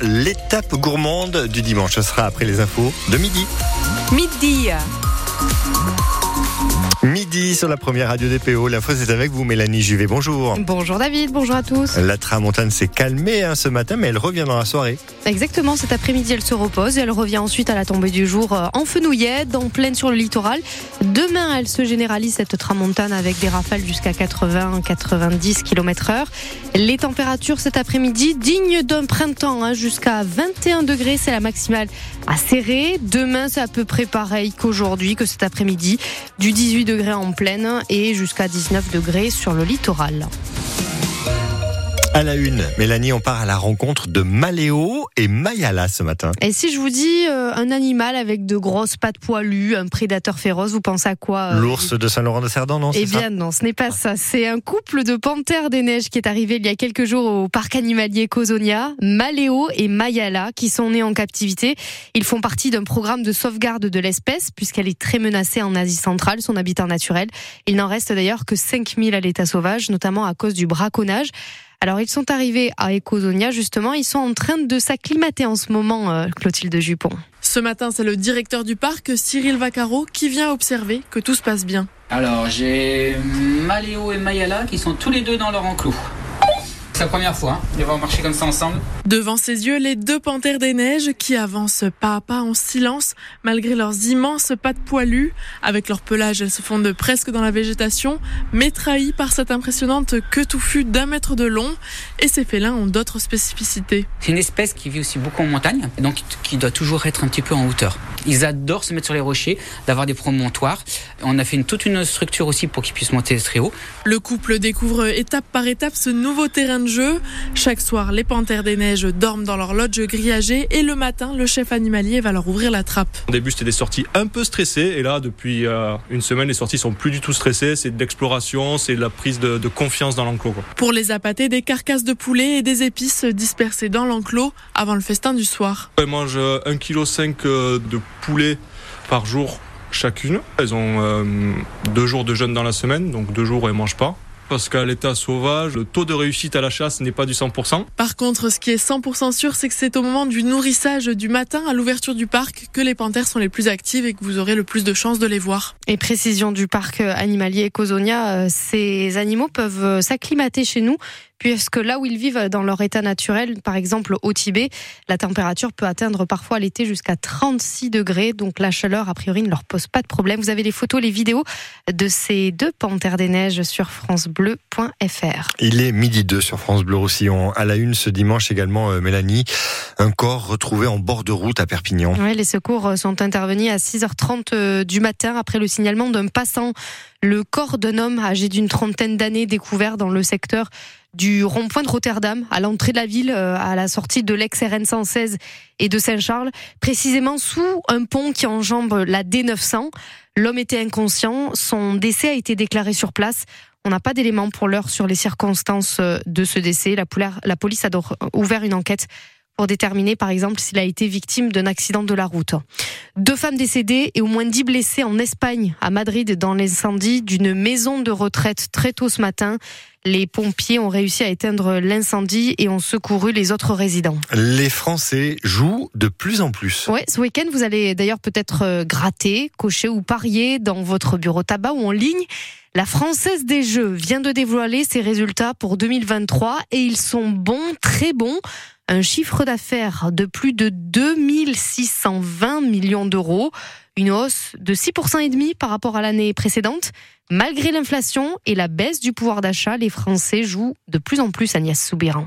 L'étape gourmande du dimanche, ce sera après les infos de midi. Midi. Midi sur la première radio DPO. L'info, c'est avec vous, Mélanie Juvet. Bonjour. Bonjour David, bonjour à tous. La tramontane s'est calmée hein, ce matin, mais elle revient dans la soirée. Exactement, cet après-midi, elle se repose et elle revient ensuite à la tombée du jour euh, en fenouillette, en pleine sur le littoral. Demain, elle se généralise cette tramontane avec des rafales jusqu'à 80-90 km heure. Les températures cet après-midi, dignes d'un printemps, hein, jusqu'à 21 degrés, c'est la maximale à serrer. Demain, c'est à peu près pareil qu'aujourd'hui, que cet après-midi, du 18 degrés en pleine et jusqu'à 19 degrés sur le littoral. À la une, Mélanie, on part à la rencontre de Maléo et Mayala ce matin. Et si je vous dis euh, un animal avec de grosses pattes poilues, un prédateur féroce, vous pensez à quoi euh, L'ours de Saint-Laurent-de-Cerdan, non Eh bien non, ce n'est pas ça. C'est un couple de panthères des neiges qui est arrivé il y a quelques jours au parc animalier Cosonia, Maléo et Mayala, qui sont nés en captivité. Ils font partie d'un programme de sauvegarde de l'espèce, puisqu'elle est très menacée en Asie centrale, son habitat naturel. Il n'en reste d'ailleurs que 5000 à l'état sauvage, notamment à cause du braconnage. Alors ils sont arrivés à Ecosonia justement, ils sont en train de s'acclimater en ce moment, euh, Clotilde Jupon. Ce matin, c'est le directeur du parc, Cyril Vaccaro, qui vient observer que tout se passe bien. Alors j'ai Maléo et Mayala qui sont tous les deux dans leur enclos. C'est la première fois, hein, de voir marcher comme ça ensemble. Devant ses yeux, les deux panthères des neiges qui avancent pas à pas en silence, malgré leurs immenses pattes poilues. Avec leur pelage, elles se fondent presque dans la végétation, mais trahies par cette impressionnante queue touffue d'un mètre de long. Et ces félins ont d'autres spécificités. C'est une espèce qui vit aussi beaucoup en montagne, donc qui doit toujours être un petit peu en hauteur. Ils adorent se mettre sur les rochers, d'avoir des promontoires. On a fait une, toute une structure aussi pour qu'ils puissent monter très haut. Le couple découvre étape par étape ce nouveau terrain de jeu. Chaque soir, les panthères des neiges dorment dans leur lodge grillagée et le matin, le chef animalier va leur ouvrir la trappe. Au début, c'était des sorties un peu stressées et là, depuis euh, une semaine, les sorties sont plus du tout stressées. C'est de l'exploration, c'est de la prise de, de confiance dans l'enclos. Pour les appâter, des carcasses de poulet et des épices dispersées dans l'enclos avant le festin du soir. Elles mangent 1,5 kg de poulet par jour chacune. Elles ont euh, deux jours de jeûne dans la semaine, donc deux jours où elles mangent pas parce qu'à l'état sauvage, le taux de réussite à la chasse n'est pas du 100%. Par contre, ce qui est 100% sûr, c'est que c'est au moment du nourrissage du matin à l'ouverture du parc que les panthères sont les plus actives et que vous aurez le plus de chances de les voir. Et précision du parc animalier Ecosonia, euh, ces animaux peuvent euh, s'acclimater chez nous puisque là où ils vivent dans leur état naturel, par exemple au Tibet, la température peut atteindre parfois l'été jusqu'à 36 degrés. Donc la chaleur, a priori, ne leur pose pas de problème. Vous avez les photos, les vidéos de ces deux panthères des neiges sur francebleu.fr. Il est midi 2 sur France Bleu Roussillon. À la une ce dimanche également, euh, Mélanie, un corps retrouvé en bord de route à Perpignan. Oui, les secours sont intervenus à 6h30 euh, du matin après le signalement d'un passant. Le corps d'un homme âgé d'une trentaine d'années découvert dans le secteur du rond-point de Rotterdam, à l'entrée de la ville, euh, à la sortie de l'ex-RN 116 et de Saint-Charles, précisément sous un pont qui enjambe la D900. L'homme était inconscient, son décès a été déclaré sur place. On n'a pas d'éléments pour l'heure sur les circonstances euh, de ce décès. La, police a ouvert une enquête pour déterminer par exemple s'il a été victime d'un accident de la route. Deux femmes décédées et au moins dix blessés en Espagne, à Madrid, dans l'incendie d'une maison de retraite très tôt ce matin. Les pompiers ont réussi à éteindre l'incendie et ont secouru les autres résidents. Les Français jouent de plus en plus. Oui, ce week-end, vous allez d'ailleurs peut-être euh, gratter, cocher ou parier dans votre bureau tabac ou en ligne. La Française des Jeux vient de dévoiler ses résultats pour 2023 et ils sont bons, très bons un chiffre d'affaires de plus de 2620 millions d'euros, une hausse de 6% et demi par rapport à l'année précédente. Malgré l'inflation et la baisse du pouvoir d'achat, les Français jouent de plus en plus Agnès Soubiran.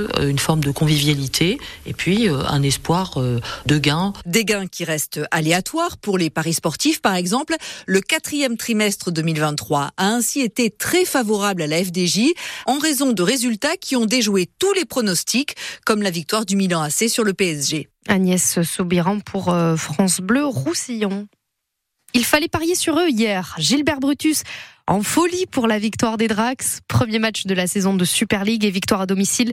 jeu, une forme de convivialité et puis un espoir de gain. Des gains qui restent aléatoires pour les paris sportifs, par exemple. Le quatrième trimestre 2023 a ainsi été très favorable à la FDJ en raison de résultats qui ont déjoué tous les pronostics, comme la victoire du Milan AC sur le PSG. Agnès Soubiran pour euh, France Bleu Roussillon. Il fallait parier sur eux hier. Gilbert Brutus en folie pour la victoire des Drax. Premier match de la saison de Super League et victoire à domicile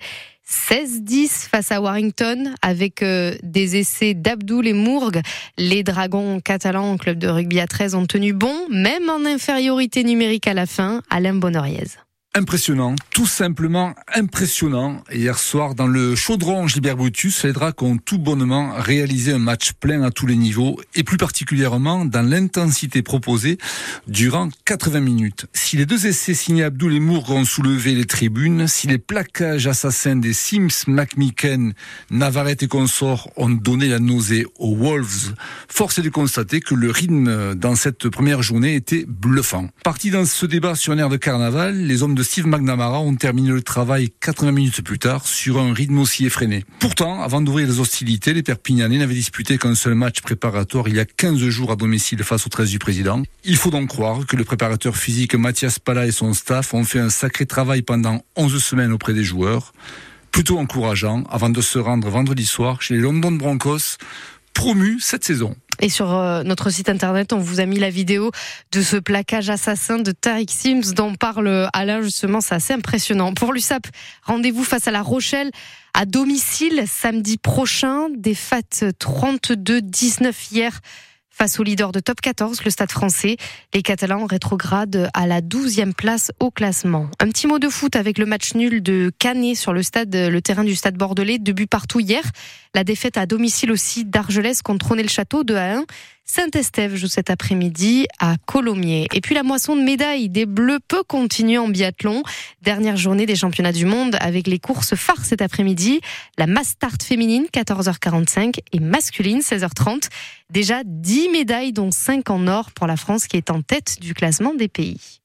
16-10 face à Warrington avec euh, des essais d'Abdoul et Mourgue. Les Dragons catalans, club de rugby à 13, ont tenu bon, même en infériorité numérique à la fin. Alain Bonoriez impressionnant, tout simplement impressionnant. Hier soir, dans le chaudron Gilbert Brutus, les Dracs ont tout bonnement réalisé un match plein à tous les niveaux et plus particulièrement dans l'intensité proposée durant 80 minutes. Si les deux essais signés Abdul et ont soulevé les tribunes, si les plaquages assassins des Sims, McMicken, Navarrete et consorts ont donné la nausée aux Wolves, force est de constater que le rythme dans cette première journée était bluffant. Parti dans ce débat sur un air de carnaval, les hommes de Steve McNamara ont terminé le travail 80 minutes plus tard sur un rythme aussi effréné. Pourtant, avant d'ouvrir les hostilités, les Perpignanais n'avaient disputé qu'un seul match préparatoire il y a 15 jours à domicile face au 13 du président. Il faut donc croire que le préparateur physique Mathias Pala et son staff ont fait un sacré travail pendant 11 semaines auprès des joueurs. Plutôt encourageant avant de se rendre vendredi soir chez les London Broncos, promus cette saison. Et sur euh, notre site internet, on vous a mis la vidéo de ce plaquage assassin de Tariq Sims dont parle Alain justement, c'est assez impressionnant. Pour l'USAP, rendez-vous face à La Rochelle à domicile samedi prochain, des FAT 32-19 hier Face au leader de top 14, le Stade français, les Catalans rétrogradent à la 12e place au classement. Un petit mot de foot avec le match nul de Canet sur le terrain du Stade Bordelais, deux buts partout hier. La défaite à domicile aussi d'Argelès contre le Château de à 1. Saint-Estève joue cet après-midi à Colomiers. Et puis la moisson de médailles des Bleus peut continuer en biathlon. Dernière journée des championnats du monde avec les courses phares cet après-midi. La Mastart féminine 14h45 et masculine 16h30. Déjà 10 médailles dont 5 en or pour la France qui est en tête du classement des pays.